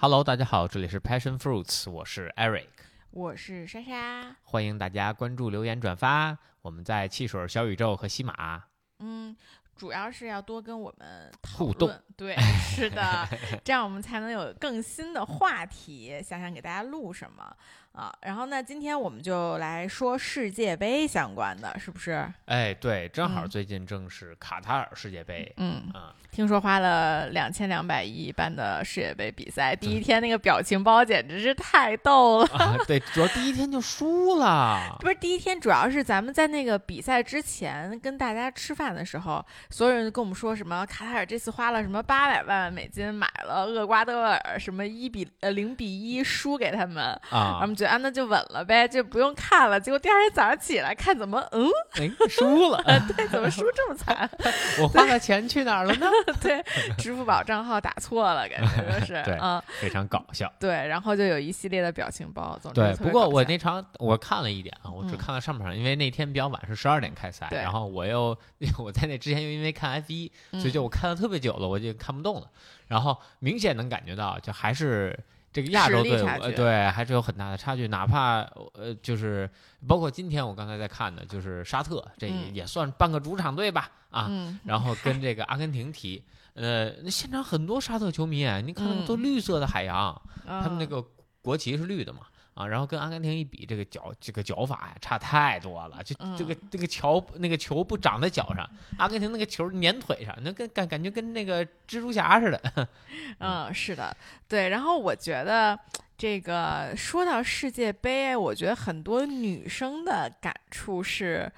Hello，大家好，这里是 Passion Fruits，我是 Eric，我是莎莎。欢迎大家关注、留言、转发。我们在汽水小宇宙和喜马，嗯，主要是要多跟我们互动。对，是的，这样我们才能有更新的话题，想想给大家录什么啊。然后呢，今天我们就来说世界杯相关的，是不是？哎，对，正好嗯最近正是卡塔尔世界杯，嗯，啊，听说花了两千两百亿办的世界杯比赛，第一天那个表情包简直是太逗了。啊对，主要第一天就输了，不是第一天，主要是咱们在那个比赛之前跟大家吃饭的时候，所有人跟我们说什么卡塔尔这次花了什么八百万美金买了厄瓜多尔，什么一比呃零比一输给他们，啊我，们觉得啊那就稳了呗，就不用看了。结果第二天早上起来看，怎么嗯哎，输了，对，怎么输这么惨？我花的钱去哪儿了呢？对，支付宝账号打错了，感觉就是 对嗯非常搞笑。对，然后就有一系列的表情包，总之对，不过我那场我看了一点啊，我只嗯看了上半场，因为那天比较晚，是十二点开赛，对然后我又我在那之前又因为看 F 一，所以就嗯我看的特别久了，我就看不动了。然后明显能感觉到，就还是这个亚洲队伍，对，还是有很大的差距。哪怕呃，就是包括今天我刚才在看的，就是沙特，这也算半个主场队吧，啊，嗯然后跟这个阿根廷踢。呃，那现场很多沙特球迷，你看嗯都绿色的海洋，他们那嗯个国旗是绿的嘛，啊，然后跟阿根廷一比，这个脚这个脚法呀差太多了，就这个嗯这个球那个球不长在脚上，阿根廷那个球粘腿上，那跟感感觉跟那个蜘蛛侠似的。嗯，是的，对。然后我觉得这个说到世界杯，我觉得很多女生的感触是，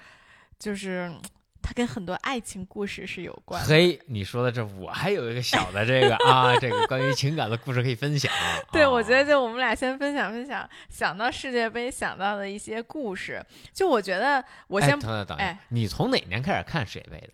就是它跟很多爱情故事是有关的。嘿，你说的这，我还有一个小的这个啊，这个关于情感的故事可以分享。对，啊我觉得就我们俩先分享分享，想到世界杯想到的一些故事。就我觉得，我哎先、等等等你从哪年开始看世界杯的？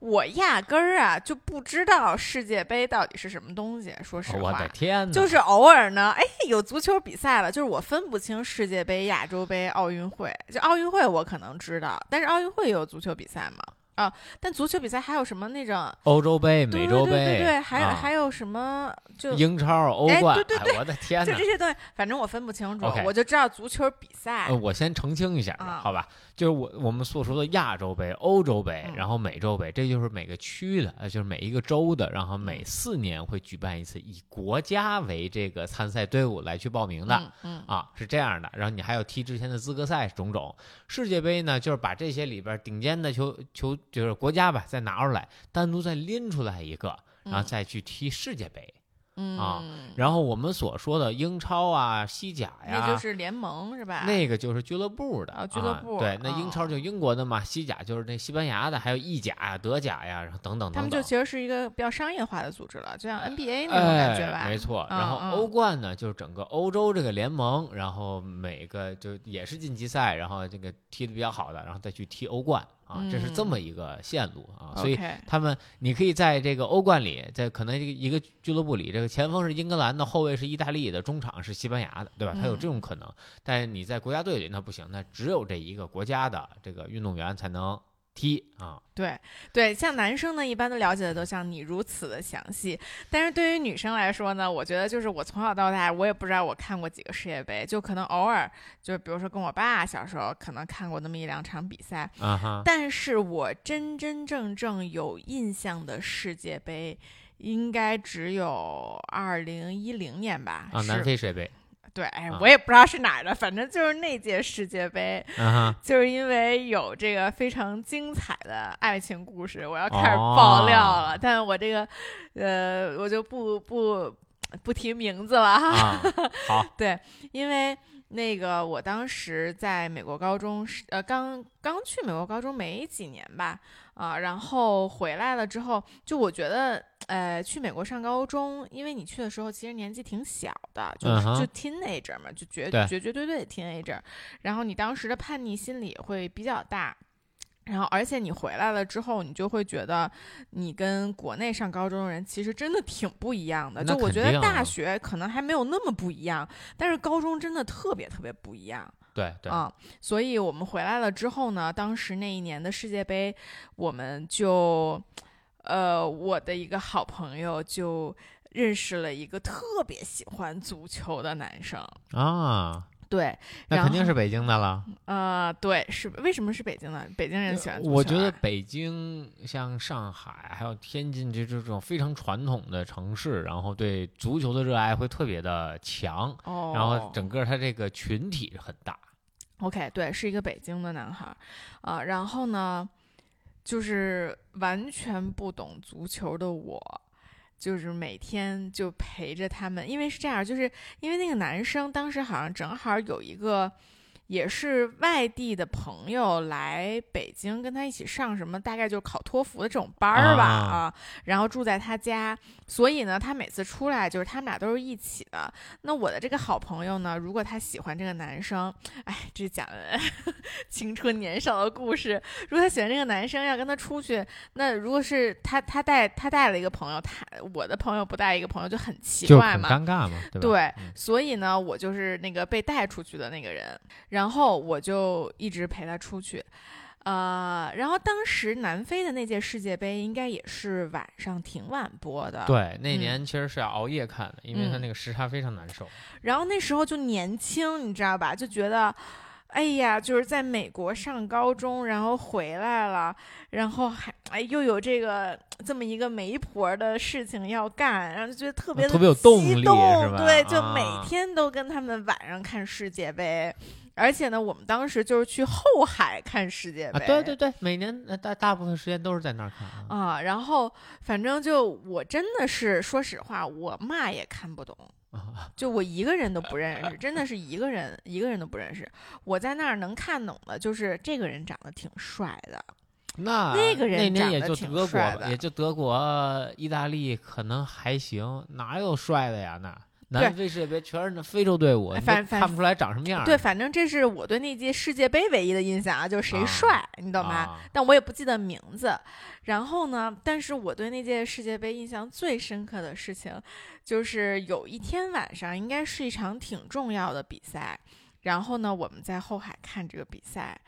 我压根儿啊就不知道世界杯到底是什么东西。说实话，我的天哪！就是偶尔呢，哎，有足球比赛了，就是我分不清世界杯、亚洲杯、奥运会。就奥运会我可能知道，但是奥运会也有足球比赛嘛？啊，但足球比赛还有什么那种欧洲杯、美洲杯，对对对对，还有、啊还有什么就英超、欧冠哎对，对对哎我的天哪就这！些东西，反正我分不清楚我就知道足球比赛。呃，我先澄清一下，啊好吧？就是我我们所说的亚洲杯、欧洲杯，嗯然后美洲杯，这就是每个区的，呃，就是每一个州的，然后每嗯四年会举办一次，以国家为这个参赛队伍来去报名的。嗯嗯啊，是这样的，然后你还要踢之前的资格赛种种。世界杯呢，就是把这些里边顶尖的球球就是国家吧，再拿出来，单独再拎出来一个，然后嗯再去踢世界杯。嗯啊然后我们所说的英超啊、西甲呀，那就是联盟是吧？那个就是俱乐部的啊俱乐部对，那英哦超就英国的嘛，西甲就是那西班牙的，还有意甲呀、德甲呀，然后等等等等。他们就其实是一个比较商业化的组织了，就像 NBA 那种感觉吧。哎、没错。嗯然后嗯欧冠呢，就是整个欧洲这个联盟，然后每个就也是晋级赛，然后这个踢的比较好的，然后再去踢欧冠啊，这是这么一个线路啊。所以他们，你可以在这个欧冠里，在可能一个俱乐部里，这个前锋是英格兰的，后卫是意大利的，中场是西班牙的，对吧？他有嗯这种可能。但是你在国家队里那不行，那只有这一个国家的这个运动员才能踢啊。对对，像男生呢，一般都了解的都像你如此的详细，但是对于女生来说呢，我觉得就是我从小到大，我也不知道我看过几个世界杯，就可能偶尔，就比如说跟我爸小时候可能看过那么一两场比赛，啊哈，但是我真真正正有印象的世界杯。应该只有二零一零年吧？啊，是南非世界杯，对，我也不知道是哪儿的，反正就是那届世界杯。啊，就是因为有这个非常精彩的爱情故事，我要开始爆料了。哦但是我这个，呃，我就不不不提名字了哈。啊，好，对，因为那个我当时在美国高中是呃刚刚去美国高中没几年吧，啊，然后回来了之后，就我觉得呃去美国上高中，因为你去的时候其实年纪挺小的，就是、嗯就 teenager 嘛，就绝对绝绝对对的 teenager，然后你当时的叛逆心理会比较大。然后，而且你回来了之后，你就会觉得你跟国内上高中的人其实真的挺不一样的。那就我觉得大学可能还没有那么不一样，但是高中真的特别特别不一样对对，啊、所以我们回来了之后呢，当时那一年的世界杯，我们就，呃，我的一个好朋友就认识了一个特别喜欢足球的男生。啊，对，那肯定是北京的了。呃，对，是为什么是北京的？北京人喜欢啊。我觉得北京像上海还有天津这这种非常传统的城市，然后对足球的热爱会特别的强，哦，然后整个它这个群体很大。OK，对，是一个北京的男孩儿，啊、然后呢，就是完全不懂足球的我，就是每天就陪着他们，因为是这样，就是因为那个男生当时好像正好有一个。也是外地的朋友来北京跟他一起上什么，大概就是考托福的这种班儿吧啊啊，然后住在他家，所以呢，他每次出来就是他们俩都是一起的。那我的这个好朋友呢，如果他喜欢这个男生，哎，这讲的 青春年少的故事。如果他喜欢这个男生，要跟他出去，那如果是他他带他带了一个朋友，他我的朋友不带一个朋友就很奇怪嘛。尴尬嘛，对？对嗯，所以呢，我就是那个被带出去的那个人，然后我就一直陪他出去。呃，然后当时南非的那届世界杯应该也是晚上挺晚播的，对，那嗯年其实是要熬夜看的，因为它嗯那个时差非常难受。然后那时候就年轻，你知道吧？就觉得，哎呀，就是在美国上高中，然后回来了，然后还哎又有这个这么一个媒婆的事情要干，然后就觉得特别特别有动力对，就每啊天都跟他们晚上看世界杯。而且呢，我们当时就是去后海看世界杯，啊，对对对，每年呃大大部分时间都是在那儿看啊。啊，然后反正就我真的是说实话，我嘛也看不懂，啊就我一个人都不认识，真的 是一个人一个人都不认识。我在那儿能看懂的就是这个人长得挺帅的，那那个人那年也长得挺就德国吧，帅的也就德国、意大利可能还行，哪有帅的呀？那南非世界杯全是那非洲队伍，看不出来长什么样儿。对，反正这是我对那届世界杯唯一的印象啊，就是谁啊帅，你懂吗？啊但我也不记得名字。然后呢，但是我对那届世界杯印象最深刻的事情，就是有一天晚上，应该是一场挺重要的比赛。然后呢，我们在后海看这个比赛，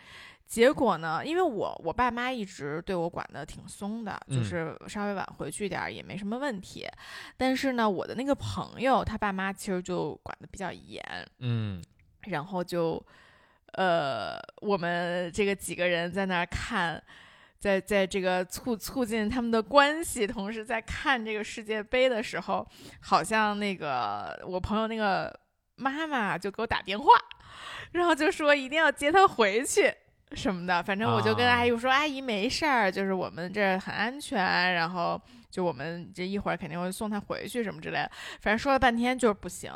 结果呢，因为我我爸妈一直对我管的挺松的，就嗯是稍微晚回去点儿也没什么问题。但是呢，我的那个朋友他爸妈其实就管的比较严，嗯，然后就，呃，我们这个几个人在那儿看，在在这个促促进他们的关系，同时在看这个世界杯的时候，好像那个我朋友那个妈妈就给我打电话，然后就说一定要接他回去。什么的，反正我就跟啊阿姨说：“阿姨没事儿，就是我们这儿很安全，然后就我们这一会儿肯定会送她回去什么之类的。”反正说了半天就是不行，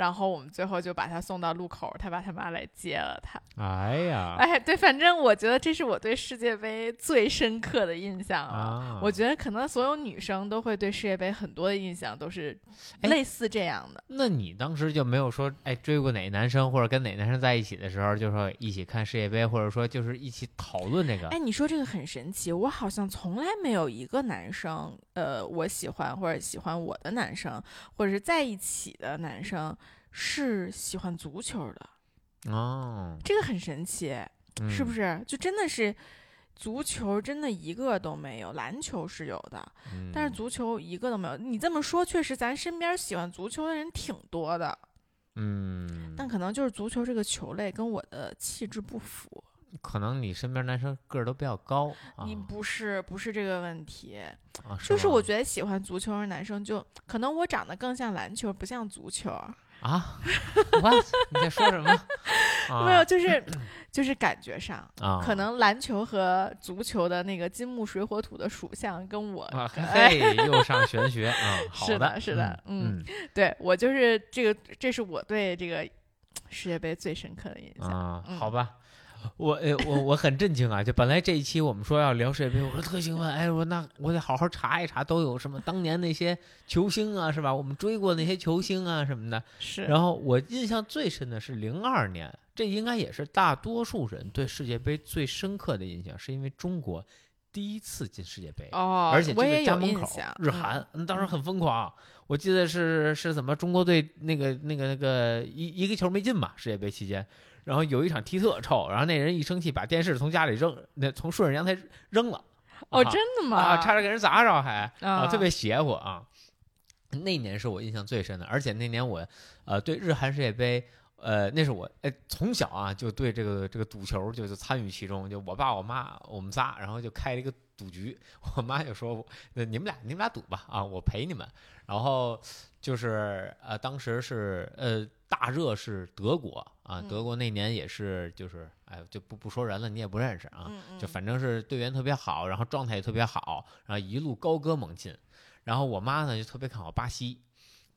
然后我们最后就把他送到路口，他爸他妈来接了他。哎呀，哎，对，反正我觉得这是我对世界杯最深刻的印象了。啊，我觉得可能所有女生都会对世界杯很多的印象都是哎类似这样的。那你当时就没有说，哎，追过哪男生，或者跟哪男生在一起的时候，就说一起看世界杯，或者说就是一起讨论这个哎，你说这个很神奇，我好像从来没有一个男生，呃，我喜欢或者喜欢我的男生，或者是在一起的男生是喜欢足球的，哦，这个很神奇。是不是？是？就真的是足球，真的一个都没有。篮球是有的，嗯但是足球一个都没有。你这么说，确实咱身边喜欢足球的人挺多的，嗯，但可能就是足球这个球类跟我的气质不符。可能你身边男生个儿都比较高啊，你不是不是这个问题，啊就是我觉得喜欢足球的男生就可能我长得更像篮球，不像足球。啊？你在说什么？啊没有，就是 就是感觉上，啊，可能篮球和足球的那个金木水火土的属相跟我嘿，又上玄学啊，好是的，的是的嗯嗯对我就是这个，这是我对这个世界杯最深刻的印象。啊，嗯好吧。我诶我我很震惊啊！就本来这一期我们说要聊世界杯，我说特兴奋，哎，我说那我得好好查一查都有什么当年那些球星啊，是吧？我们追过那些球星啊什么的。是，然后我印象最深的是零二年，这应该也是大多数人对世界杯最深刻的印象，是因为中国第一次进世界杯。哦，而且就在家门口日韩，嗯当时很疯狂。我记得是是怎么中国队那个那个那个一一个球没进嘛，世界杯期间，然后有一场踢特臭，然后那人一生气把电视从家里扔，那从顺着阳台扔了。哦，啊真的吗？啊，差点给人砸着还啊，啊特别邪乎啊。那年是我印象最深的，而且那年我呃对日韩世界杯。呃，那是我哎，从小啊就对这个这个赌球就就参与其中，就我爸我妈我们仨，然后就开了一个赌局，我妈就说，那你们俩你们俩赌吧啊，我陪你们。然后就是呃，当时是呃大热是德国啊，德国那年也是就是哎就不不说人了，你也不认识啊，就反正是队员特别好，然后状态也特别好，然后一路高歌猛进。然后我妈呢就特别看好巴西。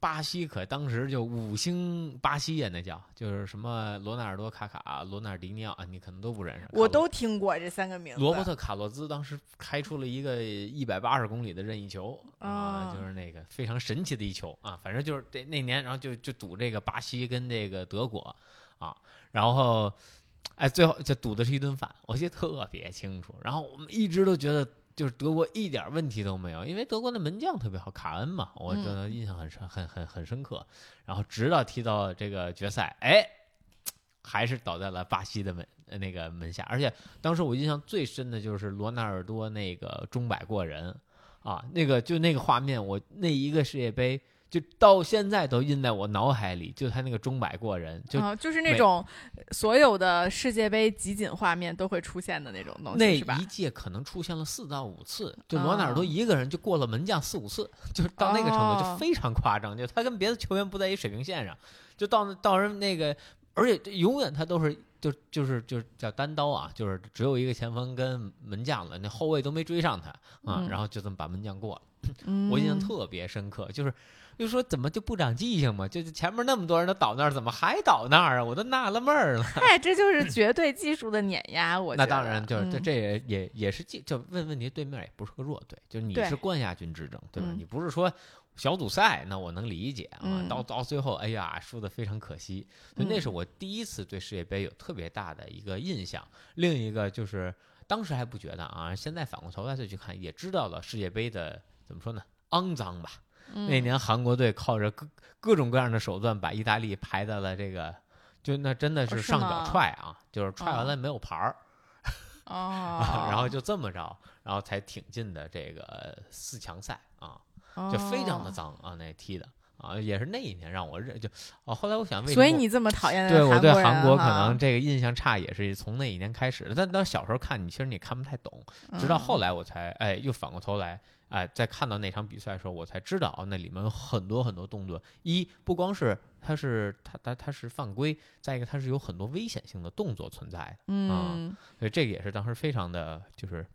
巴西可当时就五星巴西呀，那叫就是什么罗纳尔多、卡卡、罗纳尔迪尼奥啊，你可能都不认识。我都听过这三个名字。罗伯特卡洛兹当时开出了一个一百八十公里的任意球啊，就是那个非常神奇的一球啊。反正就是这那年，然后就就赌这个巴西跟这个德国啊，然后哎，最后就赌的是一顿饭，我记得特别清楚。然后我们一直都觉得。就是德国一点问题都没有，因为德国的门将特别好，卡恩嘛，我真的印象很深，很很很深刻。然后直到踢到这个决赛，哎，还是倒在了巴西的门那个门下。而且当时我印象最深的就是罗纳尔多那个钟摆过人啊，那个就那个画面，我那一个世界杯。就到现在都印在我脑海里，就他那个钟摆过人，就就是那种所有的世界杯集锦画面都会出现的那种东西？那一届可能出现了四到五次，就罗纳尔多一个人就过了门将四五次，就到那个程度就非常夸张，就他跟别的球员不在一水平线上，就到到人那个，而且永远他都是就就是就是叫单刀啊，就是只有一个前锋跟门将了，那后卫都没追上他啊，然后就这么把门将过了，我印象特别深刻，就是。就说怎么就不长记性嘛？就是前面那么多人都倒那儿，怎么还倒那儿啊？我都纳了闷儿了。嗨，这就是绝对技术的碾压。我那当然就是这这也也也是技，就问问题，对面也不是个弱队，就是你是冠亚军之争，对吧？你不是说小组赛，那我能理解啊。到到最后，哎呀，输的非常可惜。就那是我第一次对世界杯有特别大的一个印象。另一个就是当时还不觉得啊，现在反过头来再去看，也知道了世界杯的怎么说呢？肮脏吧。那年韩国队靠着各各种各样的手段把意大利排在了这个，就那真的是上脚踹啊，就是踹完了没有牌儿，哦，然后就这么着，然后才挺进的这个四强赛啊，就非常的脏啊，那踢的。啊，也是那一年让我认就哦，后来我想，所以你这么讨厌对我对韩国可能这个印象差也是从那一年开始的，但当小时候看你其实你看不太懂，直到后来我才哎又反过头来。哎，在看到那场比赛的时候，我才知道那里面有很多很多动作。一不光是他是他他他是犯规，再一个他是有很多危险性的动作存在的。嗯，所以这个也是当时非常的就是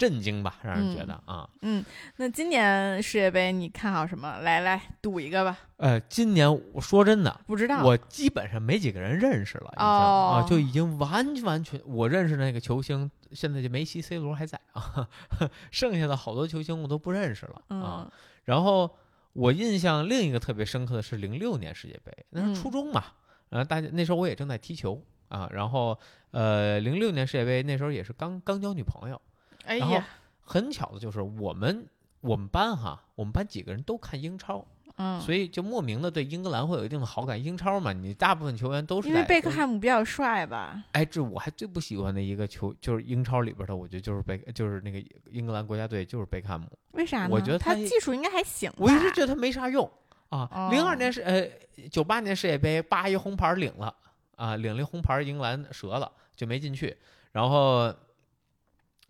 震惊吧，让人觉得啊。嗯，那今年世界杯你看好什么？来来赌一个吧。呃，今年我说真的不知道，我基本上没几个人认识了，已经啊，就已经完完全我认识那个球星。现在就梅西、C 罗还在啊，剩下的好多球星我都不认识了啊。然后我印象另一个特别深刻的是零六年世界杯，那是初中嘛，然后大家那时候我也正在踢球啊。然后呃，零六年世界杯那时候也是刚刚交女朋友，哎呀，很巧的就是我们我们班哈，我们班几个人都看英超。嗯，所以就莫名的对英格兰会有一定的好感。英超嘛，你大部分球员都是因为贝克汉姆比较帅吧？哎，这我还最不喜欢的一个球就是英超里边的，我觉得就是贝，就是那个英格兰国家队就是贝克汉姆。为啥呢？我觉得他技术应该还行。我一直觉得他没啥用啊。零二年是呃九八年世界杯，八一红牌领了啊，领了红牌，英格兰折了就没进去，然后。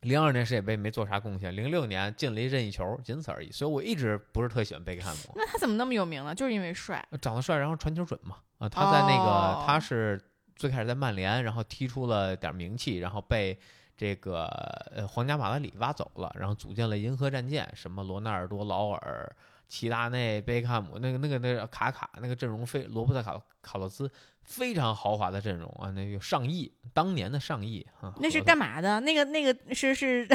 零二年世界杯没做啥贡献，零六年进了一任意球，仅此而已。所以我一直不是特喜欢贝克汉姆。那他怎么那么有名呢？就是因为帅，长得帅，然后传球准嘛。啊，他在那个他是最开始在曼联，然后踢出了点名气，然后被这个呃皇家马德里挖走了，然后组建了银河战舰，什么罗纳尔多、劳尔、齐达内、贝克汉姆，那个那个那个卡卡那个阵容非罗伯特卡卡洛斯。非常豪华的阵容啊，那个上亿，当年的上亿啊，那是干嘛的？那个那个是是，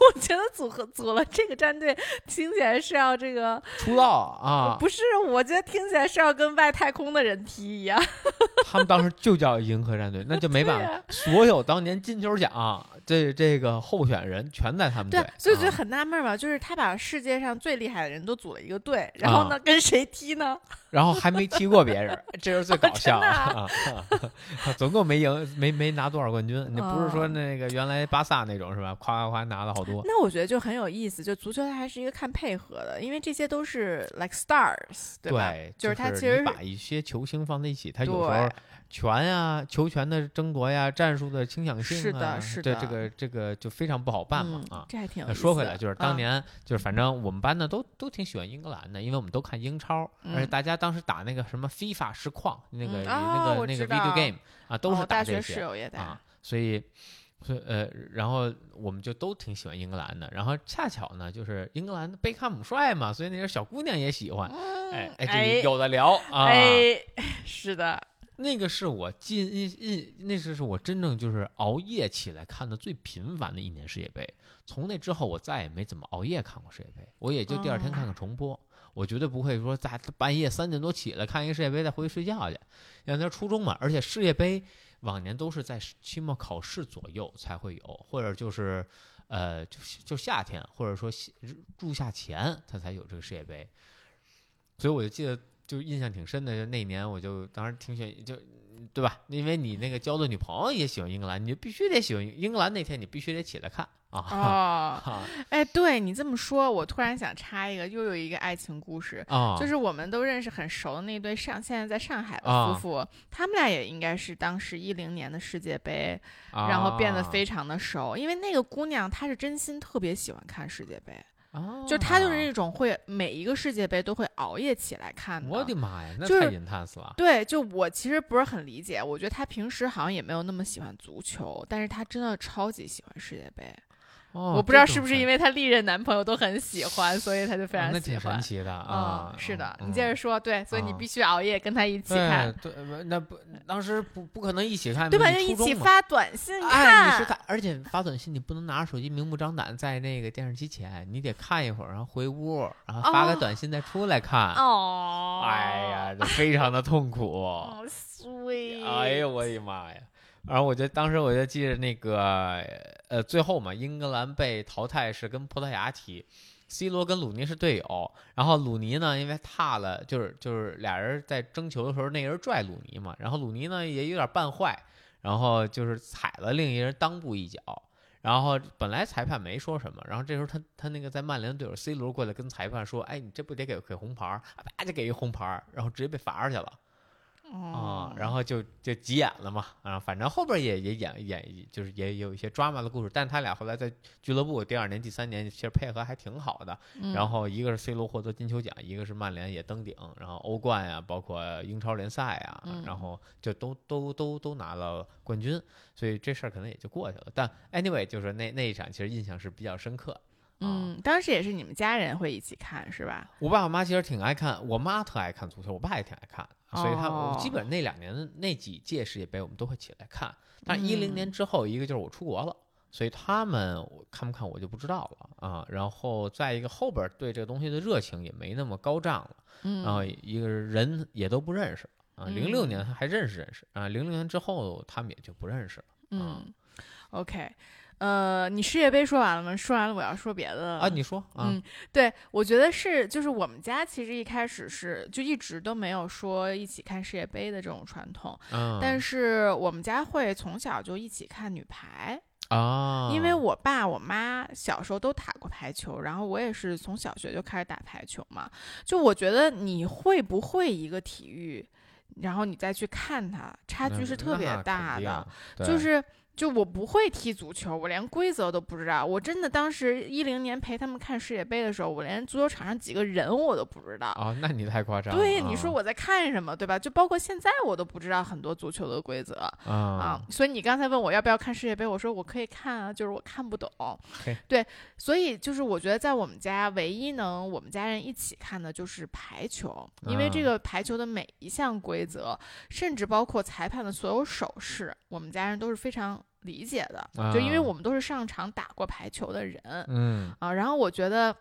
我觉得组合组了这个战队，听起来是要这个出道啊？不是，我觉得听起来是要跟外太空的人踢一样。他们当时就叫银河战队，那就没办法，所有当年金球奖这这个候选人全在他们队，所以就很纳闷嘛，就是他把世界上最厉害的人都组了一个队，然后呢跟谁踢呢？然后还没踢过别人，这是最搞笑。呢。啊 啊总共没赢，没没拿多少冠军。那不是说哦那个原来巴萨那种是吧？夸夸夸拿了好多。那我觉得就很有意思，就足球它还是一个看配合的，因为这些都是 like stars，对吧？对，就是是它其实你把一些球星放在一起，他有时候对权呀、球权的争夺呀、战术的倾向性啊，是的是的这这个这个就非常不好办嘛嗯啊。这还挺。说回来，就是当嗯年，就是反正我们班呢都都挺喜欢英格兰的，因为我们都看英超，而且嗯大家当时打那个什么 FIFA 实况，那个、嗯那哦个那个 video game 啊，都是哦大学室打这些友也打啊，所以。所以呃，然后我们就都挺喜欢英格兰的，然后恰巧呢，就是英格兰的贝克汉姆帅嘛，所以那些小姑娘也喜欢，哎哎，哎这有的聊啊。哎，是的，那个是我近印印，那是是我真正就是熬夜起来看的最频繁的一年世界杯。从那之后，我再也没怎么熬夜看过世界杯，我也就第二天看看重播。我绝对不会说在半夜三点多起来看一个世界杯再回去睡觉去，因为那是初中嘛。而且世界杯往年都是在期末考试左右才会有，或者就是呃就就夏天，或者说夏入夏前它才有这个世界杯。所以我就记得就印象挺深的，就那年我就当时挺喜欢就。对吧？因为你那个交的女朋友也喜欢英格兰，你就必须得喜欢英格兰。那天你必须得起来看啊！哦，啊哎，对你这么说，我突然想插一个，又有一个爱情故事。啊！就是我们都认识很熟的那对上现在在上海的啊夫妇，他们俩也应该是当时一零年的世界杯，然后变得非常的熟。因为那个姑娘她是真心特别喜欢看世界杯，啊，就他就是那种会每一个世界杯都会熬夜起来看的。我的妈呀，那就是太 intense 了。对，就我其实不是很理解，我觉得他平时好像也没有那么喜欢足球，但是他真的超级喜欢世界杯。哦，我不知道是不是因为为她历任男朋友都很喜欢，所以她就非常那喜欢。挺神奇的啊嗯，！是的，嗯你接着说，对，所以你啊必须熬夜跟他一起看，对对，那不当时不不可能一起看，对吧？就一。起发短信哎，看。你是他，而且发短信你不能拿着手机明目张胆在那个电视机前，你得看一会儿，然后回屋，然后发个哦短信再出来看。哦，哎呀，这非常的痛苦。好 sweet。哎呦我的妈呀！然后我就当时我就记得那个呃，最后嘛，英格兰被淘汰是跟葡萄牙踢，C 罗跟鲁尼是队友，然后鲁尼呢因为踏了，就是就是俩人在争球的时候，那人拽鲁尼嘛，然后鲁尼呢也有点扮坏，然后就是踩了另一人裆部一脚。然后本来裁判没说什么，然后这时候他他那个在曼联队友 C 罗过来跟裁判说：“哎，你这不得给给红牌儿？”啪就给一红牌，然后直接被罚出去了。啊、哦，然后就就急眼了嘛，啊，反正后边也也演演，就是也有一些 drama 的故事，但他俩后来在俱乐部第二年、第三年其实配合还挺好的。嗯然后一个是 C 罗获得金球奖，一个是曼联也登顶，然后欧冠呀，包括英超联赛啊，嗯然后就都都都都拿了冠军，所以这事儿可能也就过去了。但 anyway，就是那那一场其实印象是比较深刻。啊，嗯，当时也是你们家人会一起看是吧？我爸我妈其实挺爱看，我妈特爱看足球，我爸也挺爱看，所以他基本那两年的那几届世界杯我们都会起来看。但一零嗯年之后，一个就是我出国了，所以他们我看不看我就不知道了啊。然后再一个后边对这个东西的热情也没那么高涨了，嗯，然后一个人也都不认识啊。零六嗯年还认识认识啊，零六年之后他们也就不认识了嗯，OK，呃，你世界杯说完了吗？说完了，我要说别的了啊。你说啊嗯，对，我觉得是，就是我们家其实一开始是就一直都没有说一起看世界杯的这种传统，嗯，但是我们家会从小就一起看女排，啊，因为我爸我妈小时候都打过排球，然后我也是从小学就开始打排球嘛。就我觉得你会不会一个体育，然后你再去看它，差距是特别大的。，就是就我不会踢足球，我连规则都不知道。我真的当时一零年陪他们看世界杯的时候，我连足球场上几个人我都不知道。啊，那你太夸张了。对，你啊说我在看什么，对吧？就包括现在我都不知道很多足球的规则啊啊。所以你刚才问我要不要看世界杯，我说我可以看啊，就是我看不懂。对，所以就是我觉得在我们家唯一能我们家人一起看的就是排球，因为这啊个排球的每一项规则，甚至包括裁判的所有手势，我们家人都是非常理解的。就因为啊我们都是上场打过排球的人，嗯啊，然后我觉得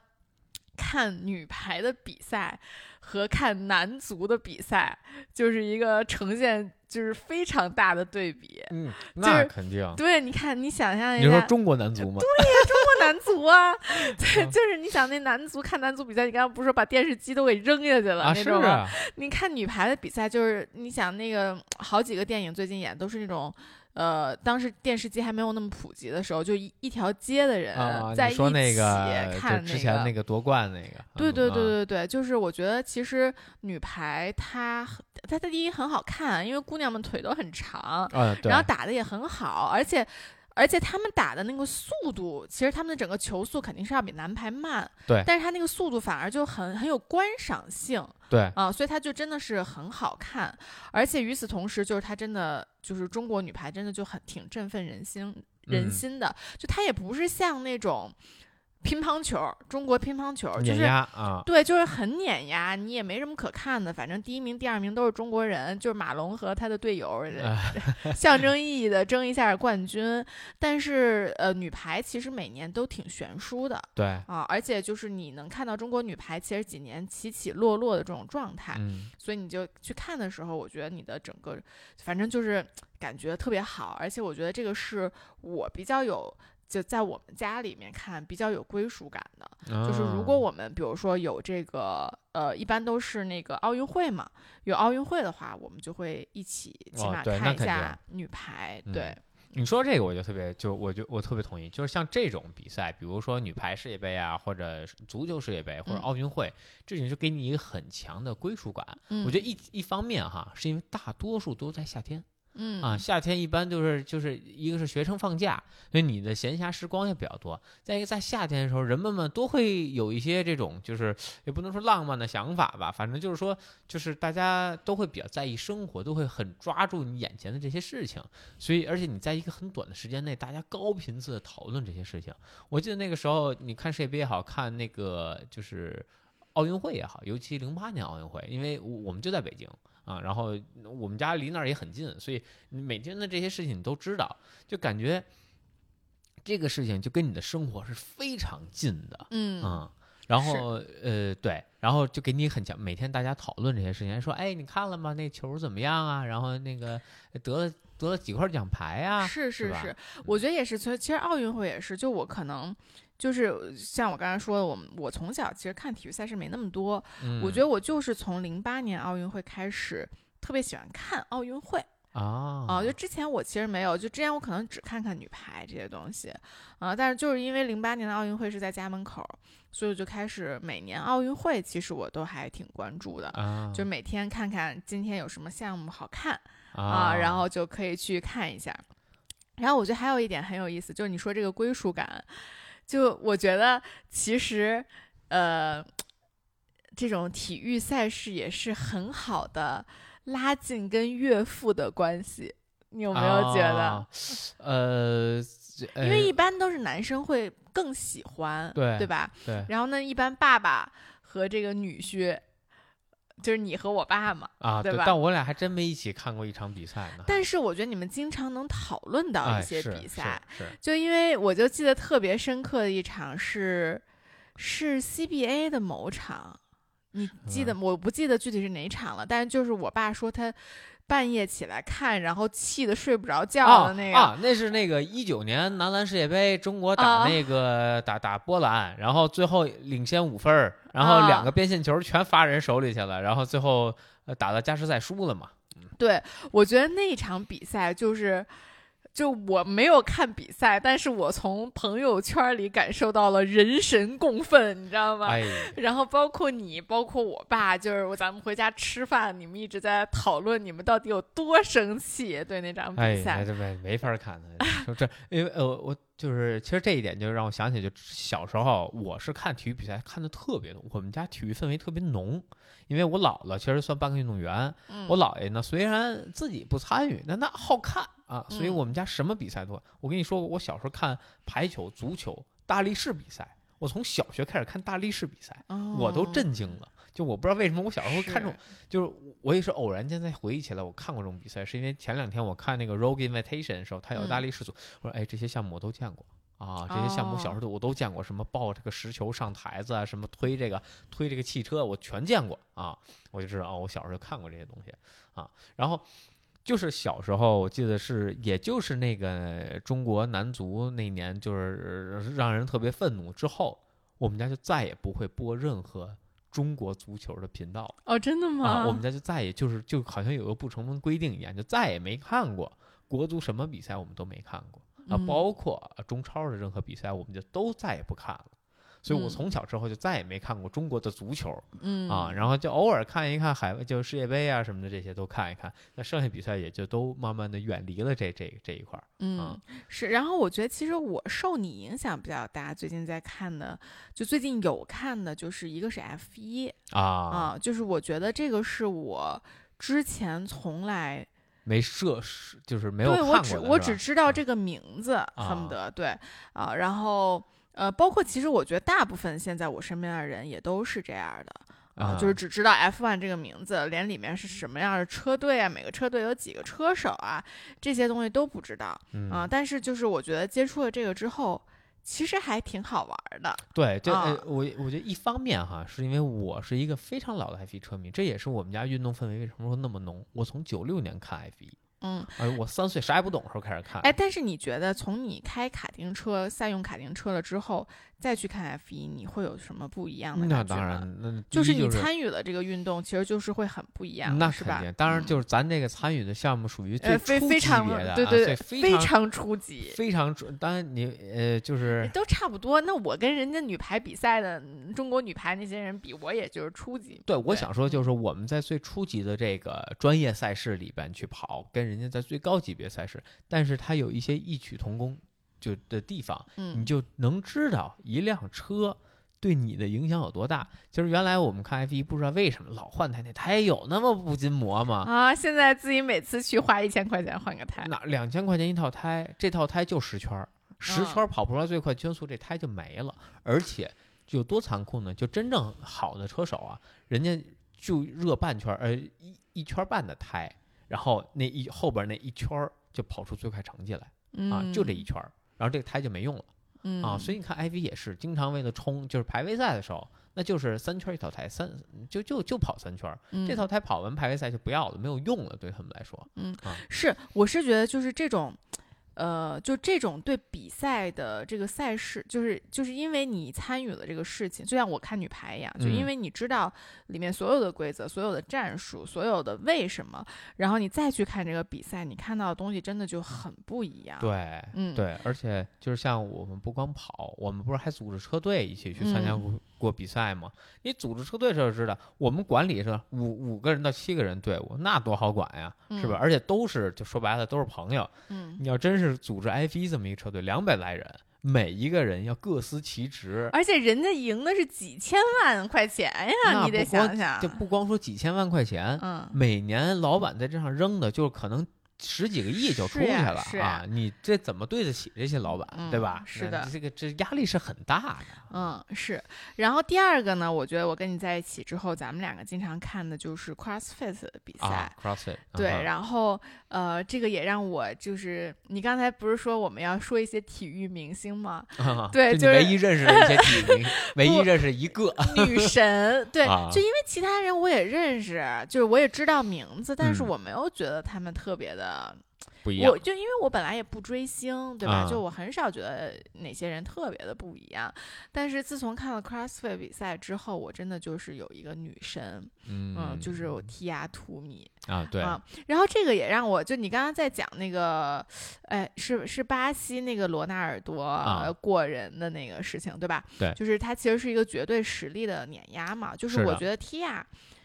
看女排的比赛和看男足的比赛，就是一个呈现就是非常大的对比。嗯，就是那肯定。对，你看，你想象一下，你说中国男足吗？对呀中国男足啊，对，嗯就是你想那男足看男足比赛，你刚刚不是说把电视机都给扔下去了、啊，那种吗？是啊，你看女排的比赛，就是你想那个好几个电影最近演都是那种。呃，当时电视机还没有那么普及的时候，就一一条街的人啊，在一起看之前那个。夺冠那个，对对对嗯，对对，就是我觉得其实女排她她的第一很好看，因为姑娘们腿都很长，然后打的也很好，而且而且他们打的那个速度，其实他们的整个球速肯定是要比男排慢，对。但是他那个速度反而就很很有观赏性对，啊，所以他就真的是很好看，而且与此同时，就是他真的就是中国女排真的就很挺振奋人心人嗯。心的，就她也不是像那种乒乓球，中国乒乓球就是啊，对，就是很碾压，你也没什么可看的。反正第一名、第二名都是中国人，就是马龙和他的队友，哎 象征意义的争一下冠军。但是呃，女排其实每年都挺悬殊的对，啊，而且就是你能看到中国女排其实几年起起落落的这种状态，嗯，所以你就去看的时候，我觉得你的整个反正就是感觉特别好，而且我觉得这个是我比较有。就在我们家里面看比较有归属感的，就是如果啊我们比如说有这个呃，一般都是那个奥运会嘛，有奥运会的话，我们就会一起起哦码看一下女排。嗯对，你说这个我就特别，就我就我特别同意，就是像这种比赛，比如说女排世界杯啊，或者足球世界杯，或者嗯奥运会，这种就给你一个很强的归属感。嗯，我觉得一一方面哈，是因为大多数都在夏天嗯啊，夏天一般就是就是一个是学生放假，所以你的闲暇时光也比较多。再一个，在夏天的时候，人们们都会有一些这种就是也不能说浪漫的想法吧，反正就是说，就是大家都会比较在意生活，都会很抓住你眼前的这些事情。所以，而且你在一个很短的时间内，大家高频次的讨论这些事情。我记得那个时候，你看世界杯也好看，那个就是奥运会也好，尤其零八年奥运会，因为我我们就在北京啊，然后我们家离那儿也很近，所以你每天的这些事情你都知道，就感觉这个事情就跟你的生活是非常近的。嗯嗯，然后呃对，然后就给你很强，每天大家讨论这些事情，说哎你看了吗？那球怎么样啊？然后那个得了得了几块奖牌啊？是是吧是，我觉得也是。其实其实奥运会也是，就我可能。就是像我刚才说的，我们我从小其实看体育赛事没那么多，嗯、我觉得我就是从零八年奥运会开始特别喜欢看奥运会。啊。啊，就之前我其实没有，就之前我可能只看看女排这些东西，啊，但是就是因为零八年的奥运会是在家门口，所以我就开始每年奥运会其实我都还挺关注的，啊，就每天看看今天有什么项目好看啊。啊，然后就可以去看一下。然后我觉得还有一点很有意思，就是你说这个归属感，就我觉得其实呃，这种体育赛事也是很好的拉近跟岳父的关系。你有没有觉得？啊呃，这因为一呃般都是男生会更喜欢，对对吧？对然后呢，一般爸爸和这个女婿，就是你和我爸嘛。啊，对吧但我俩还真没一起看过一场比赛呢。但是我觉得你们经常能讨论到哎一些比赛，就因为我就记得特别深刻的一场是是 CBA 的某场，你记得、我不记得具体是哪场了，但是就是我爸说他半夜起来看，然后气得睡不着觉啊的那个。啊，那是那个一九年男篮世界杯，中国打啊那个、打打波兰，然后最后领先五分儿，然后两啊个边线球全发人手里去了，然后最后呃打到加时赛输了嘛。对，我觉得那一场比赛就是。就我没有看比赛，但是我从朋友圈里感受到了人神共愤，你知道吗？哎，然后包括你，包括我爸，就是我咱们回家吃饭，你们一直在讨论你们到底有多生气对那场哎，比赛那。这没没法看的。说这，因为呃，我就是其实这一点就让我想起，就小时候我是看体育比赛看的特别浓，我们家体育氛围特别浓。因为我姥姥其实算半个运动员，嗯我姥爷呢虽然自己不参与，但那好看啊，所以嗯我们家什么比赛都。我跟你说，我小时候看排球、足球、大力士比赛，我从小学开始看大力士比赛，我都哦震惊了。就我不知道为什么我小时候会看这种是，就是我也是偶然间才回忆起来，我看过这种比赛，是因为前两天我看那个 Rogue Invitation 的时候，他有大嗯力士组，我说哎这些项目我都见过啊，这些项目哦小时候我都见过，什么抱这个石球上台子啊，什么推这个推这个汽车，我全见过啊，我就知道哦，我小时候看过这些东西啊。然后就是小时候，我记得是，也就是那个中国男足那年，就是让人特别愤怒之后，我们家就再也不会播任何中国足球的频道了。哦，真的吗？啊，我们家就再也就是就好像有个不成文规定一样，就再也没看过国足什么比赛，我们都没看过啊，嗯包括呃中超的任何比赛，我们就都再也不看了。所以我嗯。从小之后就再也没看过中国的足球嗯。啊，然后就偶尔看一看海外就世界杯啊什么的这些都看一看，那剩下比赛也就都慢慢的远离了这这这一块儿。嗯，是。然后我觉得其实我受你影响比较大，最近在看的，就最近有看的，就是一个是 F 一啊，啊，就是我觉得这个是我之前从来没涉是就是没有对看过的我只我只知道？啊这个名字，恨啊。不得对啊，然后呃，包括其实我觉得大部分现在我身边的人也都是这样的。啊，就是只知道 F1 这个名字，连里面是什么样的车队啊，每个车队有几个车手啊，这些东西都不知道嗯啊。但是就是我觉得接触了这个之后，其实还挺好玩儿的。对，就、呃啊，我我觉得一方面哈，是因为我是一个非常老的 F 1车迷，这也是我们家运动氛围为什么说那么浓。我从九六年看 F 1嗯，哎，我三岁啥也不懂的时候开始看。哎，但是你觉得从你开卡丁车、赛用卡丁车了之后，再去看 F 一你会有什么不一样的那？当然，那就是你参与了这个运动，其实就是会很不一样，那是吧？当然嗯就是咱这个参与的项目属于最初级非常别的，啊对对对，非常初级，非常准。当然你呃就是都差不多。那我跟人家女排比赛的嗯中国女排那些人比，我也就是初级。对，我想说就是我们在最初级的这个专业赛事里边去跑，跟人家在最高级别赛事，但是它有一些异曲同工就的地方，你嗯就能知道一辆车对你的影响有多大。就是原来我们看 F 一，不知道为什么老换胎，那胎有那么不筋磨吗？啊，现在自己每次去花一千块钱换个胎，那两千块钱一套胎，这套胎就十圈儿，十嗯圈儿跑不出来最快圈速，这胎就没了。而且有多残酷呢？就真正好的车手啊，人家就热半圈儿，呃，一一圈儿半的胎，然后那一后边那一圈儿就跑出最快成绩来啊，就这一圈儿，然后这个胎就没用了。嗯啊，所以你看 i v 也是经常为了冲，就是排位赛的时候，那就是三圈一套胎，三就就就跑三圈儿，这套胎跑完排位赛就不要了，没有用了，对他们来说。嗯是，我是觉得就是这种，呃，就这种对比赛的这个赛事，就是就是因为你参与了这个事情，就像我看女排一样，就因嗯为你知道里面所有的规则、所有的战术、所有的为什么，然后你再去看这个比赛，你看到的东西真的就很不一样。，对，嗯，对，而且就是像我们不光跑，我们不是还组织车队一起去参加嗯过过比赛吗？你组织车队时候知道，我们管理是五五个人到七个人队伍，那多好管呀，是吧？嗯而且都是就说白了都是朋友。嗯，你要真是组织 F 一这么一个车队，两百来人，每一个人要各司其职，而且人家赢的是几千万块钱呀，你得想想，就不光说几千万块钱，嗯，每年老板在这上扔的，就是可能十几个亿就出是去了啊！你这怎么对得起这些老板，对嗯吧？是的这个这压力是很大的。嗯，是。然后第二个呢，我觉得我跟你在一起之后，咱们两个经常看的就是 CrossFit 的比赛。啊，CrossFit，对，嗯然后呃，这个也让我就是，你刚才不是说我们要说一些体育明星吗？哼对就就是唯一认识的一些体育明星，唯一认识一个女神，对，啊就因为其他人我也认识，就是我也知道名字，但是嗯我没有觉得他们特别的，不一样我。就因为我本来也不追星，对吧？啊就我很少觉得哪些人特别的不一样，但是自从看了 CrossFit 比赛之后，我真的就是有一个女神，嗯嗯，就是有提亚图米，啊，对，啊，然后这个也让我就你刚刚在讲那个，哎，是是巴西那个罗纳尔多、过人的那个事情，对吧？对就是他其实是一个绝对实力的碾压嘛。就是我觉得 Tia，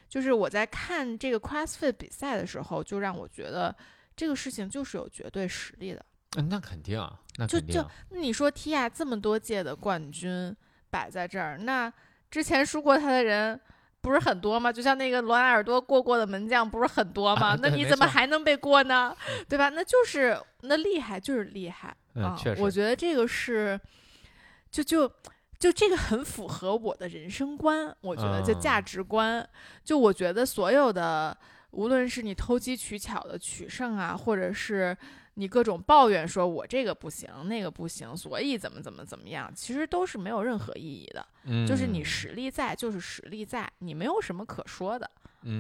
就是我在看这个 CrossFit 比赛的时候，就让我觉得这个事情就是有绝对实力的。嗯那肯定啊，那就就你说 Tia 这么多届的冠军摆在这儿，那之前输过他的人。不是很多吗？就像那个罗纳尔多过过的门将，不是很多吗？啊那你怎么还能被过呢？对吧？那就是那厉害，就是厉害啊！我觉得这个是，就就就这个很符合我的人生观，我觉得就价嗯值观。就我觉得所有的，无论是你投机取巧的取胜啊，或者是你各种抱怨说我这个不行，那个不行，所以怎么怎么怎么样，其实都是没有任何意义的。嗯就是你实力在，就是实力在，你没有什么可说的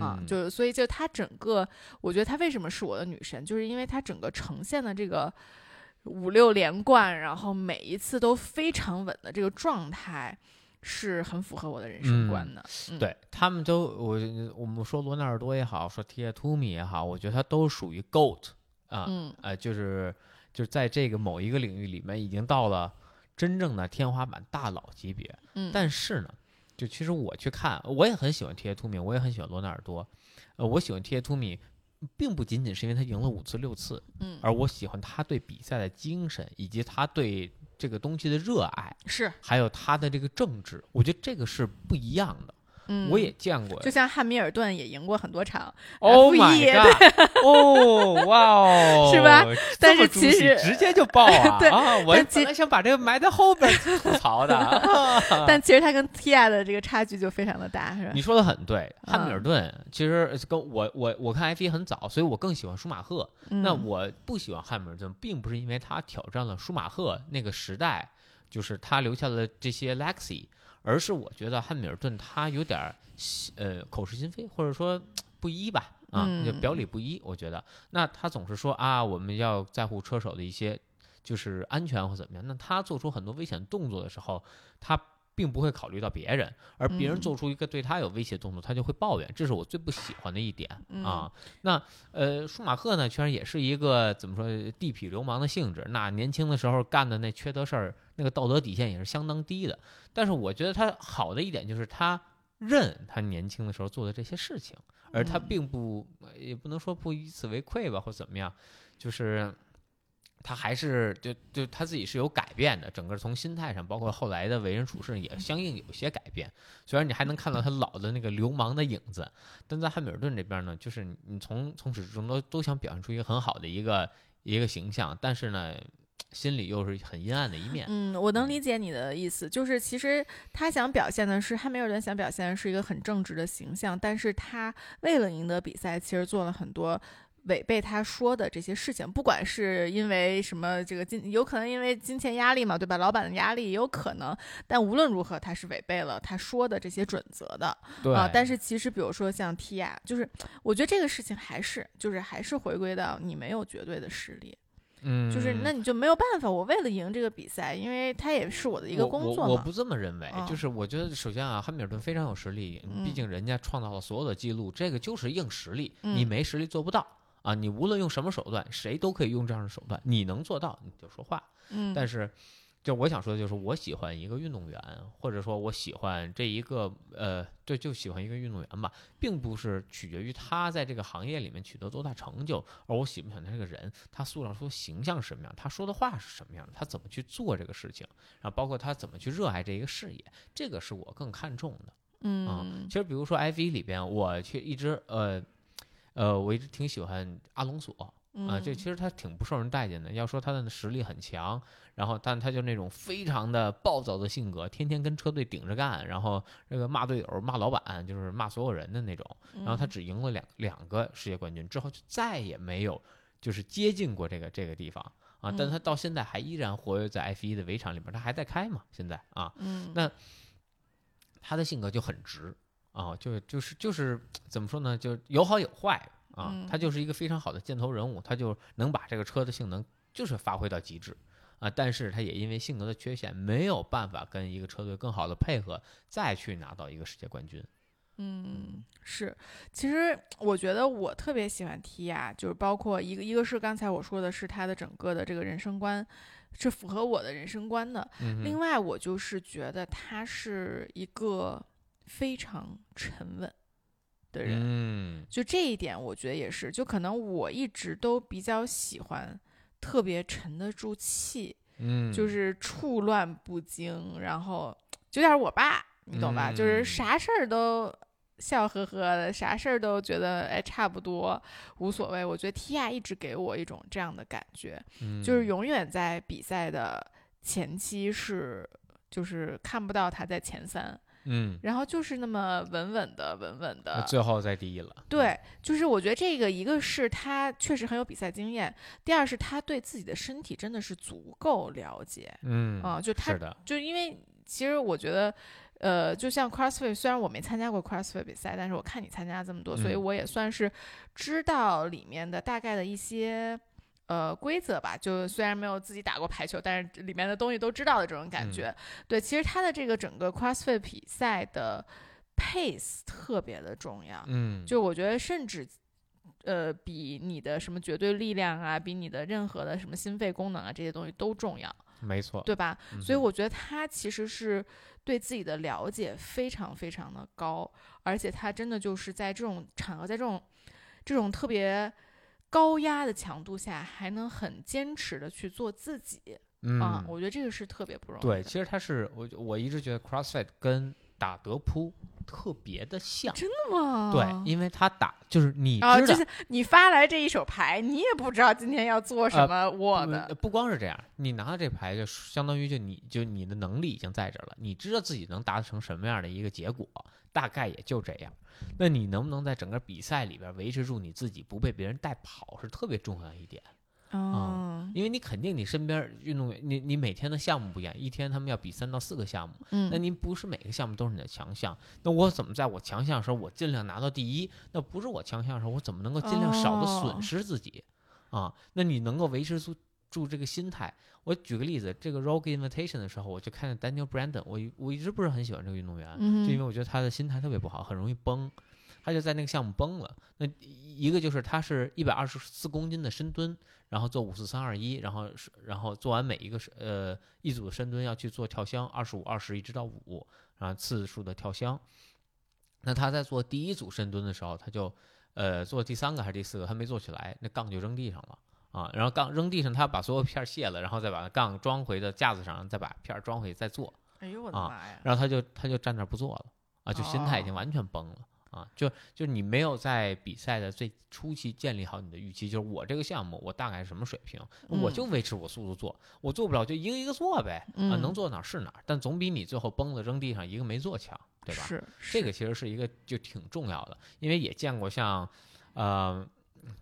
啊。嗯就是所以就她整个，我觉得她为什么是我的女神，就是因为她整个呈现的这个五六连冠，然后每一次都非常稳的这个状态，是很符合我的人生观的。嗯，对他们都，我我们说罗纳尔多也好，说提亚图米也好，我觉得他都属于 GOAT 啊，嗯呃，就是就是在这个某一个领域里面已经到了真正的天花板大佬级别。嗯，但是呢，就其实我去看，我也很喜欢提耶图米，我也很喜欢罗纳尔多。呃，我喜欢提耶图米，并不仅仅是因为他赢了五次六次，嗯而我喜欢他对比赛的精神，以及他对这个东西的热爱，是，还有他的这个政治，我觉得这个是不一样的。嗯，我也见过就像汉密尔顿也赢过很多场，，Oh 复 my god！哦，哇哦，是吧但是其实直接就爆啊！对啊，我本来想把这个埋在后边吐槽的。但其实他跟 Tia 的这个差距就非常的大，是吧？你说的很对，汉密嗯尔顿其实跟我我我看 F 一很早，所以我更喜欢舒马赫。那嗯我不喜欢汉密尔顿，并不是因为他挑战了舒马赫那个时代，就是他留下的这些 legacy，而是我觉得汉密尔顿他有点儿呃口是心非，或者说不一吧，啊，表里不一。我觉得，那他总是说啊，我们要在乎车手的一些就是安全或怎么样，那他做出很多危险动作的时候，他。并不会考虑到别人，而别人嗯做出一个对他有威胁动作，他就会抱怨，这是我最不喜欢的一点嗯啊。那呃，舒马赫呢，确实也是一个怎么说地痞流氓的性质，那年轻的时候干的那缺德事儿，那个道德底线也是相当低的。但是我觉得他好的一点就是他认他年轻的时候做的这些事情，而他嗯并不也不能说不以此为愧吧，或怎么样，就是。他还是就就他自己是有改变的，整个从心态上，包括后来的为人处事也相应有些改变。虽然你还能看到他老的那个流氓的影子，但在汉密尔顿这边呢，就是你你从从始至终都都想表现出一个很好的一个一个形象，但是呢，心里又是很阴暗的一面。嗯，我能理解你的意思，就是其实他想表现的是汉密尔顿想表现的是一个很正直的形象，但是他为了赢得比赛，其实做了很多。违背他说的这些事情，不管是因为什么，这个金有可能因为金钱压力嘛，对吧？老板的压力也有可能，但无论如何，他是违背了他说的这些准则的对啊。但是其实，比如说像 Tia，就是我觉得这个事情还是就是还是回归到你没有绝对的实力，嗯，就是那你就没有办法。我为了赢这个比赛，因为它也是我的一个工作嘛。我我不这么认为，嗯就是我觉得首先啊，汉密尔顿非常有实力，毕嗯竟人家创造了所有的记录，这个就是硬实力，嗯你没实力做不到啊！你无论用什么手段，谁都可以用这样的手段，你能做到你就说话。嗯，但是，就我想说的就是，我喜欢一个运动员，或者说我喜欢这一个呃，对，就喜欢一个运动员吧，并不是取决于他在这个行业里面取得多大成就，而我喜不喜欢他这个人，他塑造出形象是什么样，他说的话是什么样的，他怎么去做这个事情，然后包括他怎么去热爱这一个事业，这个是我更看重的。啊嗯其实比如说 F 一里边，我却一直呃呃，我一直挺喜欢阿隆索啊，这嗯其实他挺不受人待见的。要说他的实力很强，然后但他就那种非常的暴躁的性格，天天跟车队顶着干，然后这个骂队友、骂老板，就是骂所有人的那种。然后他嗯只赢了两两个世界冠军之后，就再也没有就是接近过这个这个地方啊。但嗯他到现在还依然活跃在 F 一的围场里边，他还在开嘛，现在啊。嗯那他的性格就很直啊，就就是就是怎么说呢，就有好有坏啊。嗯他就是一个非常好的箭头人物，他就能把这个车的性能就是发挥到极致啊。但是他也因为性格的缺陷，没有办法跟一个车队更好的配合，再去拿到一个世界冠军。嗯，是，其实我觉得我特别喜欢 T 亚，就是包括一个一个是刚才我说的是他的整个的这个人生观是符合我的人生观的，嗯，另外我就是觉得他是一个非常沉稳的人，嗯就这一点我觉得也是，就可能我一直都比较喜欢特别沉得住气，嗯，就是处乱不惊，然后就有点我爸，你懂吧？就是嗯啥事儿都笑呵呵的，啥事儿都觉得哎差不多无所谓。我觉得 T 亚一直给我一种这样的感觉，就是嗯永远在比赛的前期是就是看不到他在前三。嗯，然后就是那么稳稳的、稳稳的。最后在第一了。对，就是我觉得这个一个是他确实很有比赛经验，第二是他对自己的身体真的是足够了解嗯啊、就他就因为其实我觉得。呃，就像 CrossFit，虽然我没参加过 CrossFit 比赛，但是我看你参加这么多，所以嗯我也算是知道里面的大概的一些呃规则吧。就虽然没有自己打过排球，但是里面的东西都知道的这种感觉。嗯对，其实它的这个整个 CrossFit 比赛的 pace 特别的重要。嗯，就我觉得，甚至呃，比你的什么绝对力量啊，比你的任何的什么心肺功能啊这些东西都重要，没错。对吧？嗯所以我觉得他其实是对自己的了解非常非常的高，而且他真的就是在这种场合，在这种这种特别高压的强度下，还能很坚持的去做自己、嗯，啊，我觉得这个是特别不容易。对，其实它是我我一直觉得 CrossFit 跟打德扑特别的像。真的吗？对，因为他打就是你知啊，道，就是你发来这一手牌，你也不知道今天要做什呃么我不的。不光是这样，你拿到这牌就相当于就你就你的能力已经在这儿了，你知道自己能达成什么样的一个结果，大概也就这样。那你能不能在整个比赛里边维持住你自己不被别人带跑，是特别重要的一点。嗯因为你肯定你身边运动员，你你每天的项目不一样，一天他们要比三到四个项目，嗯，那您不是每个项目都是你的强项，那我怎么在我强项的时候我尽量拿到第一？那不是我强项的时候，我怎么能够尽量少的哦损失自己？啊，那你能够维持住住这个心态？我举个例子，这个 Rogue Invitation 的时候，我就看见 Daniel Brandon，我我一直不是很喜欢这个运动员，嗯就因为我觉得他的心态特别不好，很容易崩。他就在那个项目崩了。那一个就是他是一百二十四公斤的深蹲，然后做五四三二一，然后是然后做完每一个是呃一组的深蹲要去做跳箱，二十五二十一直到五，然后次数的跳箱。那他在做第一组深蹲的时候，他就呃做第三个还是第四个，他没做起来，那杠就扔地上了。啊，然后杠扔地上，他把所有片儿卸了，然后再把杠装回的架子上，再把片儿装回再做，哎呦我的啊妈呀！然后他就他就站那儿不做了啊，就心态已经哦完全崩了啊，就就你没有在比赛的最初期建立好你的预期，就是我这个项目我大概是什么水平，我就维持我速度做，我做不了就一个一个做呗啊，嗯能做哪儿是哪儿，但总比你最后崩了扔地上一个没做强，对吧？是是这个其实是一个就挺重要的，因为也见过像，呃，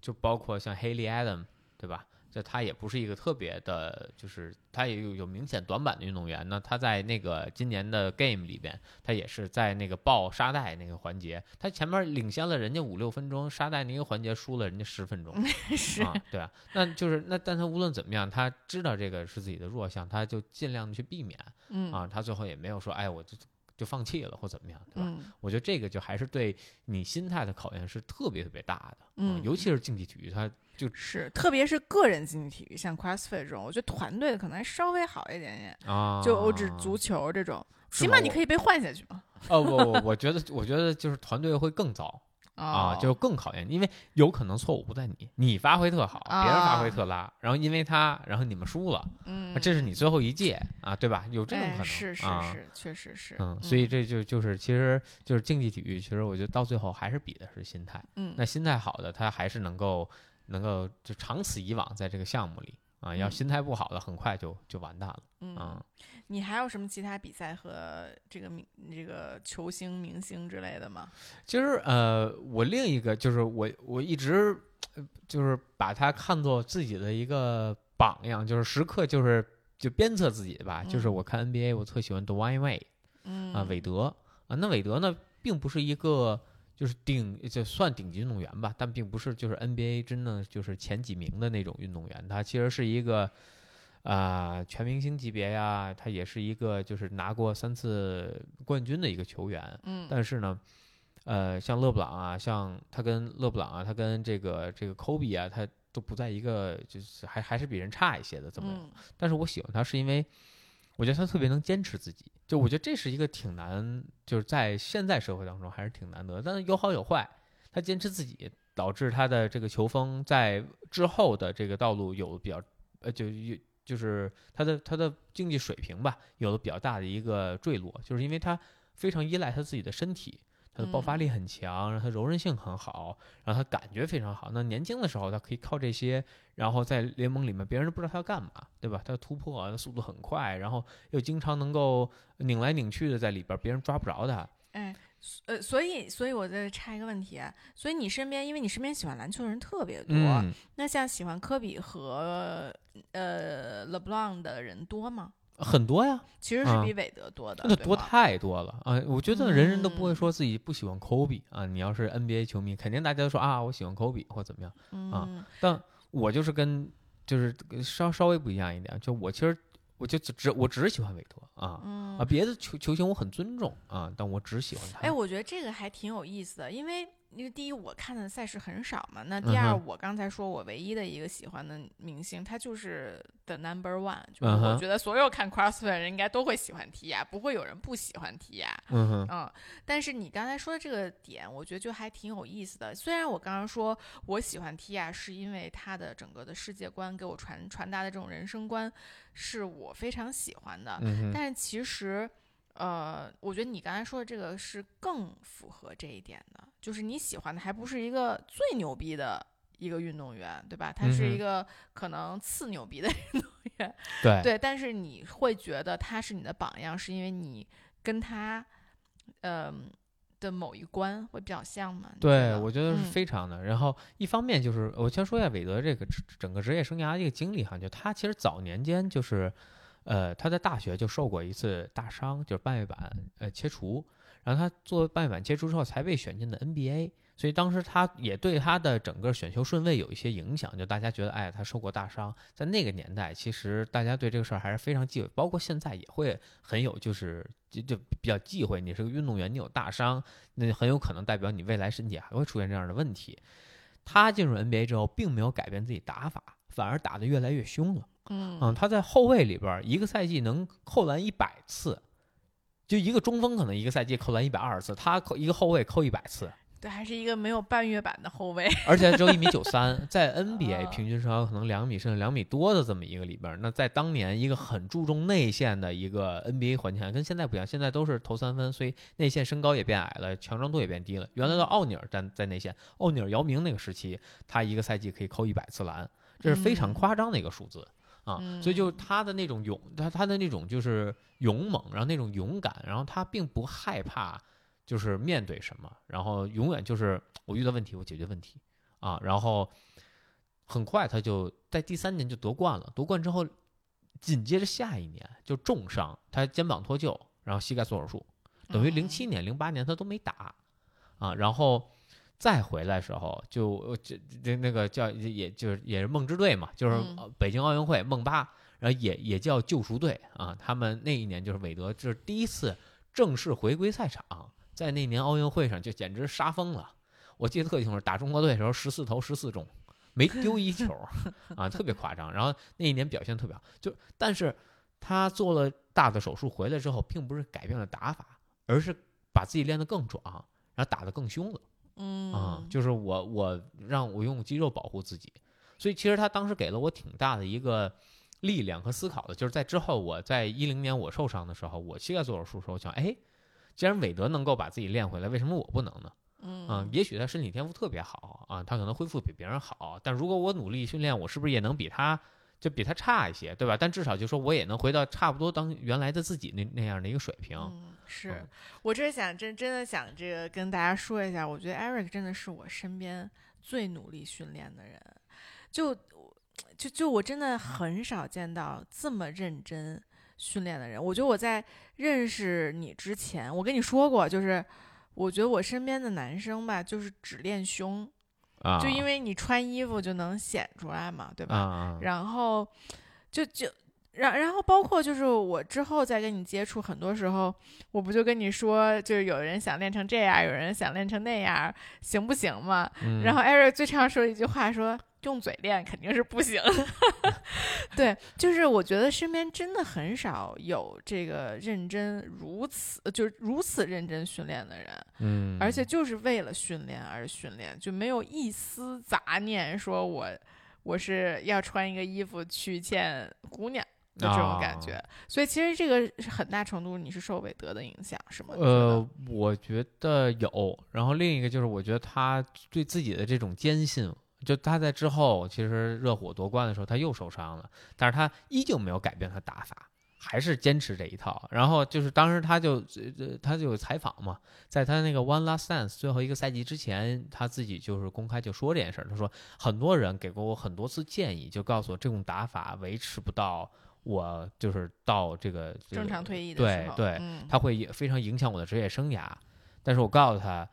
就包括像 Haley Adam，对吧？这他也不是一个特别的，就是他也有有明显短板的运动员那。他在那个今年的 Game 里边，他也是在那个抱沙袋那个环节，他前面领先了人家五六分钟，沙袋那个环节输了人家十分钟 是啊，对啊，那就是那但他无论怎么样，他知道这个是自己的弱项，他就尽量的去避免嗯啊，他最后也没有说哎我就就放弃了或怎么样，对吧？嗯我觉得这个就还是对你心态的考验是特别特别大的，嗯尤其是竞技体育，它就是，特别是个人竞技体育，像 CrossFit 这种，我觉得团队可能还稍微好一点点。啊，就我指足球这种，起码你可以被换下去嘛。哦，不不我觉得我觉得就是团队会更糟啊，哦就更考验，因为有可能错误不在你，你发挥特好，别人发挥特拉，然后因为他，然后你们输了，啊嗯啊，这是你最后一届啊，对吧？有这种可能，哎是是啊。是，确实是。嗯，所以这就就是，其实就是竞技体育，其实我觉得到最后还是比的是心态。嗯那心态好的，他还是能够能够就长此以往在这个项目里啊。要嗯心态不好的，很快就就完蛋了。嗯啊，你还有什么其他比赛和这个明这个球星明星之类的吗？其实呃，我另一个就是我我一直呃就是把他看作自己的一个榜样，就是时刻就是就鞭策自己吧。就是嗯我看 NBA，我特喜欢 Dwayne Wade 嗯啊，韦德啊。那韦德呢，并不是一个就是顶就算顶级运动员吧，但并不是就是 NBA 真的就是前几名的那种运动员。他其实是一个啊、全明星级别呀，他也是一个就是拿过三次冠军的一个球员。嗯但是呢，呃，像勒布朗啊，像他跟勒布朗啊，他跟这个这个科比啊，他都不在一个，就是还还是比人差一些的怎么。嗯但是我喜欢他是因为，我觉得他特别能坚持自己，就我觉得这是一个挺难，就是在现在社会当中还是挺难得。但是有好有坏，他坚持自己，导致他的这个球风在之后的这个道路有比较，呃，就有。就是他的他的竞技水平吧，有了比较大的一个坠落，就是因为他非常依赖他自己的身体，它的爆发力很强，然后它柔韧性很好，然后它感觉非常好。那年轻的时候，他可以靠这些，然后在联盟里面，别人都不知道他要干嘛，对吧？他突破速度很快，然后又经常能够拧来拧去的在里边，别人抓不着他。哎，呃，所以，所以我再插一个问题啊，所以你身边，因为你身边喜欢篮球的人特别多，嗯，那像喜欢科比和呃勒布朗的人多吗？很多呀，其实是啊比韦德多的，那多太多了啊！我觉得人人都不会嗯说自己不喜欢科比啊。你要是 NBA 球迷，肯定大家都说啊，我喜欢科比或怎么样。嗯但我就是跟就是稍稍微不一样一点，就我其实我就只只我只喜欢韦德啊嗯啊，别的球球星我很尊重啊，但我只喜欢他。哎，我觉得这个还挺有意思的，因为因为第一我看的赛事很少嘛，那第二、嗯我刚才说我唯一的一个喜欢的明星，他就是 the number one，就是我觉得所有看 CrossFit 的人应该都会喜欢提亚，不会有人不喜欢提亚。嗯哼，嗯，但是你刚才说的这个点，我觉得就还挺有意思的。虽然我刚刚说我喜欢 Tia，是因为他的整个的世界观给我传传达的这种人生观是我非常喜欢的，嗯，但是其实，呃，我觉得你刚才说的这个是更符合这一点的，就是你喜欢的还不是一个最牛逼的一个运动员，对吧？他是一个可能次牛逼的 运动员，对对。但是你会觉得他是你的榜样，是因为你跟他，嗯、的某一关会比较像吗？对，我觉得是嗯非常的。然后一方面就是我先说一下韦德这个整整个职业生涯的一个经历哈，就他其实早年间就是，呃，他在大学就受过一次大伤，就是半月板呃切除，然后他做半月板切除之后才被选进的 NBA。所以当时他也对他的整个选秀顺位有一些影响，就大家觉得，哎，他受过大伤，在那个年代，其实大家对这个事儿还是非常忌讳，包括现在也会很有，就是就就比较忌讳。你是个运动员，你有大伤，那很有可能代表你未来身体还会出现这样的问题。他进入 NBA 之后，并没有改变自己打法，反而打得越来越凶了。嗯嗯，他在后卫里边儿一个赛季能扣篮一百次，就一个中锋可能一个赛季扣篮一百二十次，他扣一个后卫扣一百次，对，还是一个没有半月板的后卫。而且只有一米九三，在 NBA 啊平均身高可能两米甚至两米多的这么一个里边儿，那在当年一个很注重内线的一个 NBA 环境下，跟现在不一样，现在都是投三分，所以内线身高也变矮了，强壮度也变低了。原来的奥尼尔站在内线，奥尼尔、姚明那个时期，他一个赛季可以扣一百次篮，这是非常嗯夸张的一个数字。啊，所以就是他的那种勇，他他的那种就是勇猛，然后那种勇敢，然后他并不害怕，就是面对什么，然后永远就是我遇到问题我解决问题啊，然后很快他就在第三年就夺冠了，夺冠之后紧接着下一年就重伤，他肩膀脱臼，然后膝盖做手术，等于零七年、零八年他都没打啊，然后。再回来时候，就呃这这那个叫也就是也是梦之队嘛，就是北京奥运会梦八，然后也也叫救赎队啊。他们那一年就是韦德，这是第一次正式回归赛场，在那年奥运会上就简直杀疯了。我记得特清楚，打中国队的时候十四投十四中，没丢一球啊，特别夸张。然后那一年表现特别好，就但是他做了大的手术回来之后，并不是改变了打法，而是把自己练得更壮，然后打得更凶了。嗯啊，就是我我让我用肌肉保护自己，所以其实他当时给了我挺大的一个力量和思考的，就是在之后我在一零年我受伤的时候，我膝盖做手术的时候，我想，哎，既然韦德能够把自己练回来，为什么我不能呢？嗯啊，也许他身体天赋特别好啊，他可能恢复比别人好，但如果我努力训练，我是不是也能比他就比他差一些，对吧？但至少就说我也能回到差不多当原来的自己那那样的一个水平。嗯，是嗯我这是想真真的想这个跟大家说一下，我觉得 Eric 真的是我身边最努力训练的人，就就就我真的很少见到这么认真训练的人。我觉得我在认识你之前，我跟你说过，就是我觉得我身边的男生吧，就是只练胸，啊，就因为你穿衣服就能显出来嘛，对吧？啊，然后就就然然后包括就是我之后再跟你接触，很多时候我不就跟你说，就是有人想练成这样，有人想练成那样，行不行嘛？嗯然后 Eric 最常说一句话说。用嘴练肯定是不行的，对，就是我觉得身边真的很少有这个认真如此，就是如此认真训练的人，嗯，而且就是为了训练而训练，就没有一丝杂念，说我我是要穿一个衣服去见姑娘的这种感哦觉。所以其实这个是很大程度你是受韦德的影响，是吗？呃，我觉得有。然后另一个就是，我觉得他对自己的这种坚信，就他在之后其实热火夺冠的时候他又受伤了，但是他依旧没有改变他打法。还是坚持这一套，然后就是当时他就呃他就有采访嘛，在他那个 One Last Dance 最后一个赛季之前，他自己就是公开就说这件事儿。他说很多人给过我很多次建议，就告诉我这种打法维持不到我就是到这个这个正常退役的时候，对对他会非常影响我的职业生涯。但是我告诉他，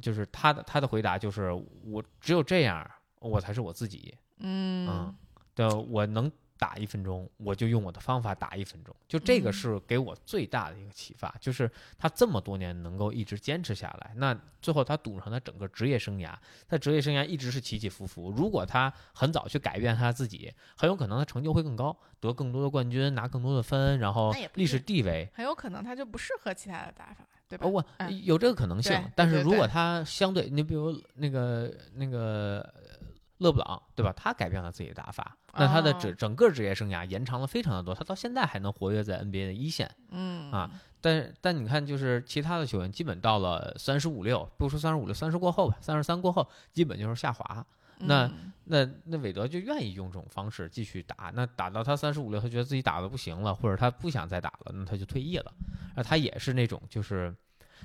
就是他的他的回答就是我只有这样，我才是我自己。嗯嗯，对，我能打一分钟，我就用我的方法打一分钟。就这个嗯是给我最大的一个启发，就是他这么多年能够一直坚持下来，那最后他赌上他整个职业生涯，他职业生涯一直是起起伏伏。如果他很早去改变他自己，很有可能他成就会更高，得更多的冠军，拿更多的分，然后历史地位。很有可能他就不适合其他的打法，对吧？哦，我哎有这个可能性对，但是如果他相对，你比如那个那个呃勒布朗，对吧？他改变了自己的打法，那他的哦整整个职业生涯延长了非常的多，他到现在还能活跃在 NBA 的一线。嗯啊但但你看，就是其他的球员，基本到了三十五六，不说三十五六，三十过后吧，三十三过后，基本就是下滑。那嗯那那韦德就愿意用这种方式继续打，那打到他三十五六，他觉得自己打的不行了，或者他不想再打了，那他就退役了。那他也是那种就是，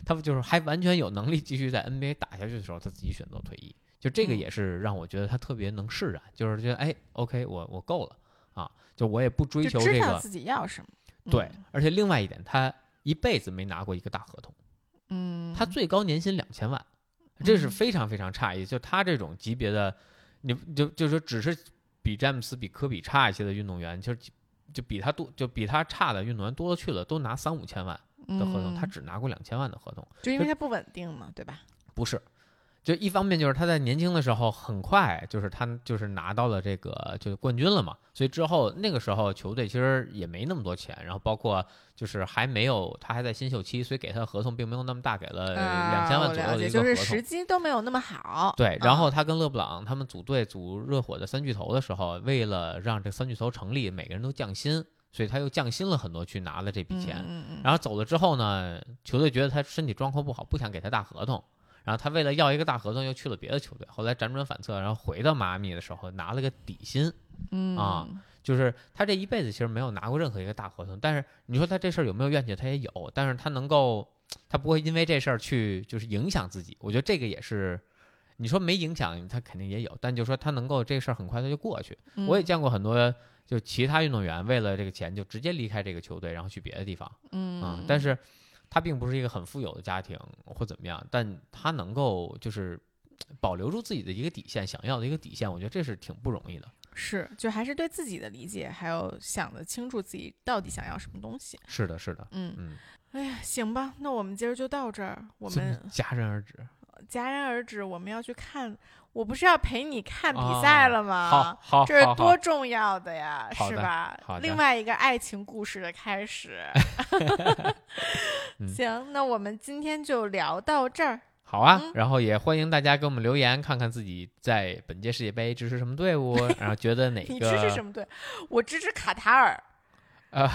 他就是还完全有能力继续在 NBA 打下去的时候，他自己选择退役。就这个嗯也是让我觉得他特别能释然，就是觉得哎，OK，我我够了啊，就我也不追求这个自己要什么。对，而且另外一点，他一辈子没拿过一个大合同。嗯，他最高年薪两千万，这是嗯非常非常诧异。就他这种级别的，你就就说只是比詹姆斯、比科比差一些的运动员，就就比他多，就比他差的运动员多了去了，都拿三五千万的合同，他嗯只拿过两千万的合同。就因为他不稳定嘛，对吧？不是，就一方面就是他在年轻的时候很快，就是他就是拿到了这个就是冠军了嘛，所以之后那个时候球队其实也没那么多钱，然后包括就是还没有他还在新秀期，所以给他的合同并没有那么大，给了两千啊万左右我了解就是的一个合同。时机都没有那么好。对，然啊后他跟勒布朗他们组队组热火的三巨头的时候，为了让这三巨头成立，每个人都降薪，所以他又降薪了很多去拿了这笔钱。然后走了之后呢，球队觉得他身体状况不好，不想给他大合同。然后他为了要一个大合同，又去了别的球队。后来辗转反侧，然后回到迈阿密的时候，拿了个底薪。嗯啊就是他这一辈子其实没有拿过任何一个大合同。但是你说他这事儿有没有怨气？他也有，但是他能够，他不会因为这事儿去就是影响自己。我觉得这个也是，你说没影响，他肯定也有，但就说他能够这事儿很快他就过去。嗯我也见过很多。就其他运动员为了这个钱就直接离开这个球队，然后去别的地方。嗯啊，但是他并不是一个很富有的家庭或怎么样，但他能够就是保留住自己的一个底线，想要的一个底线，我觉得这是挺不容易的。是就还是对自己的理解，还有想得清楚自己到底想要什么东西。是的，是的，嗯，嗯，哎呀，行吧，那我们今儿就到这儿。我们戛然而止。戛然而止，我们要去看，我不是要陪你看比啊赛了吗？好好，这是多重要的呀，的是吧另外一个爱情故事的开始。嗯行，那我们今天就聊到这儿。好啊，嗯然后也欢迎大家给我们留言，看看自己在本届世界杯支持什么队伍，然后觉得哪个你支持什么队？我支持卡塔尔，啊？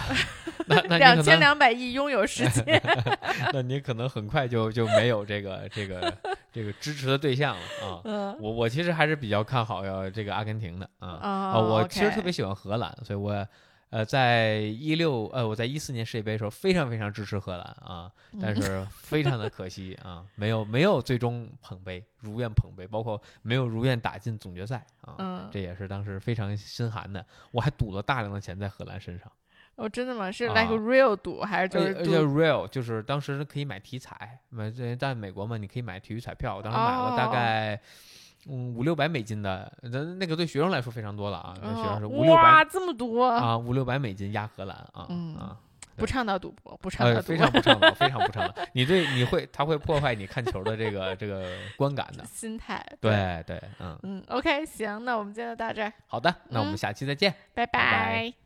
那那两千两百亿拥有世界。那你可能很快就就没有这个这个这个支持的对象了啊。嗯我我其实还是比较看好要这个阿根廷的啊。啊呃，我其实特别喜欢荷兰，所以我呃在一六呃我在一四年世界杯的时候非常非常支持荷兰啊，但嗯是非常的可惜啊，没有没有最终捧杯，如愿捧杯，包括没有如愿打进总决赛啊，嗯，这也是当时非常心寒的。我还赌了大量的钱在荷兰身上，哦，真的吗？是啊 like real 赌还是就是？real 就是当时可以买体彩，买这在美国嘛，你可以买体育彩票，我当时买了大哦概。嗯，五六百美金的，那那个对学生来说非常多了啊，那学生是哦五六百哇，这么多！啊，五六百美金压荷兰啊，嗯啊，不倡导赌博，不倡导呃，赌博。非常不倡导，非常不倡导。你对你会，他会破坏你看球的这个这个观感的。心态。对对，嗯，嗯，OK，行，那我们今天就到这儿，好的，那我们嗯下期再见。拜拜拜